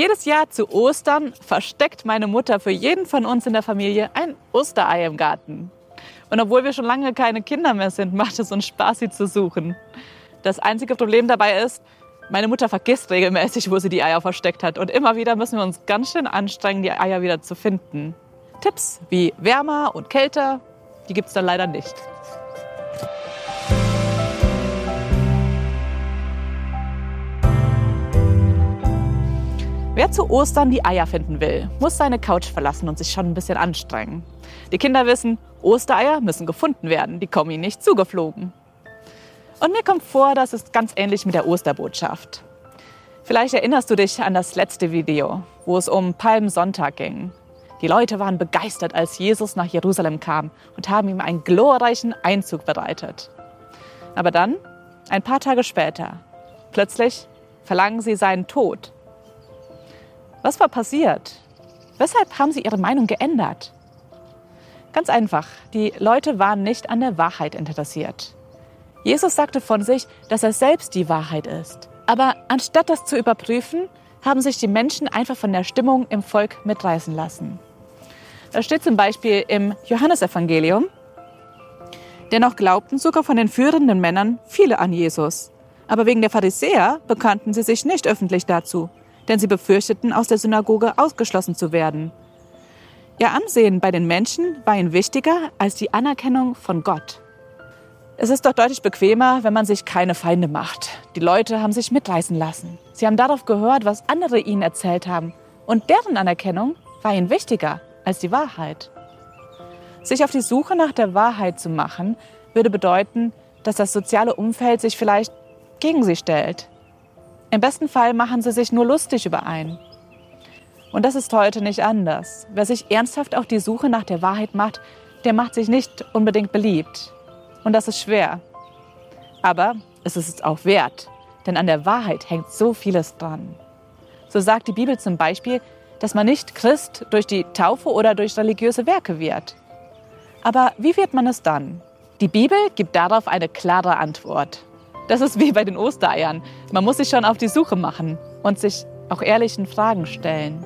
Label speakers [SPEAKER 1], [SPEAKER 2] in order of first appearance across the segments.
[SPEAKER 1] Jedes Jahr zu Ostern versteckt meine Mutter für jeden von uns in der Familie ein Osterei im Garten. Und obwohl wir schon lange keine Kinder mehr sind, macht es uns Spaß, sie zu suchen. Das einzige Problem dabei ist, meine Mutter vergisst regelmäßig, wo sie die Eier versteckt hat. Und immer wieder müssen wir uns ganz schön anstrengen, die Eier wieder zu finden. Tipps wie wärmer und kälter, die gibt es dann leider nicht. Wer zu Ostern die Eier finden will, muss seine Couch verlassen und sich schon ein bisschen anstrengen. Die Kinder wissen, Ostereier müssen gefunden werden, die kommen ihnen nicht zugeflogen. Und mir kommt vor, das ist ganz ähnlich mit der Osterbotschaft. Vielleicht erinnerst du dich an das letzte Video, wo es um Palmsonntag ging. Die Leute waren begeistert, als Jesus nach Jerusalem kam und haben ihm einen glorreichen Einzug bereitet. Aber dann, ein paar Tage später, plötzlich verlangen sie seinen Tod was war passiert? Weshalb haben sie ihre Meinung geändert? Ganz einfach, die Leute waren nicht an der Wahrheit interessiert. Jesus sagte von sich, dass er selbst die Wahrheit ist. Aber anstatt das zu überprüfen, haben sich die Menschen einfach von der Stimmung im Volk mitreißen lassen. Da steht zum Beispiel im Johannesevangelium, dennoch glaubten sogar von den führenden Männern viele an Jesus. Aber wegen der Pharisäer bekannten sie sich nicht öffentlich dazu denn sie befürchteten, aus der Synagoge ausgeschlossen zu werden. Ihr Ansehen bei den Menschen war ihnen wichtiger als die Anerkennung von Gott. Es ist doch deutlich bequemer, wenn man sich keine Feinde macht. Die Leute haben sich mitreißen lassen. Sie haben darauf gehört, was andere ihnen erzählt haben. Und deren Anerkennung war ihnen wichtiger als die Wahrheit. Sich auf die Suche nach der Wahrheit zu machen, würde bedeuten, dass das soziale Umfeld sich vielleicht gegen sie stellt, im besten Fall machen sie sich nur lustig über einen. Und das ist heute nicht anders. Wer sich ernsthaft auf die Suche nach der Wahrheit macht, der macht sich nicht unbedingt beliebt. Und das ist schwer. Aber es ist es auch wert, denn an der Wahrheit hängt so vieles dran. So sagt die Bibel zum Beispiel, dass man nicht Christ durch die Taufe oder durch religiöse Werke wird. Aber wie wird man es dann? Die Bibel gibt darauf eine klare Antwort. Das ist wie bei den Ostereiern. Man muss sich schon auf die Suche machen und sich auch ehrlichen Fragen stellen.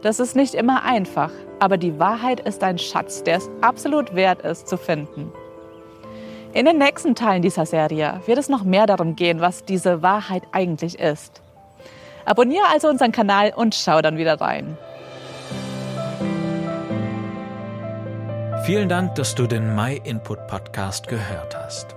[SPEAKER 1] Das ist nicht immer einfach, aber die Wahrheit ist ein Schatz, der es absolut wert ist zu finden. In den nächsten Teilen dieser Serie wird es noch mehr darum gehen, was diese Wahrheit eigentlich ist. Abonniere also unseren Kanal und schau dann wieder rein.
[SPEAKER 2] Vielen Dank, dass du den My Input Podcast gehört hast.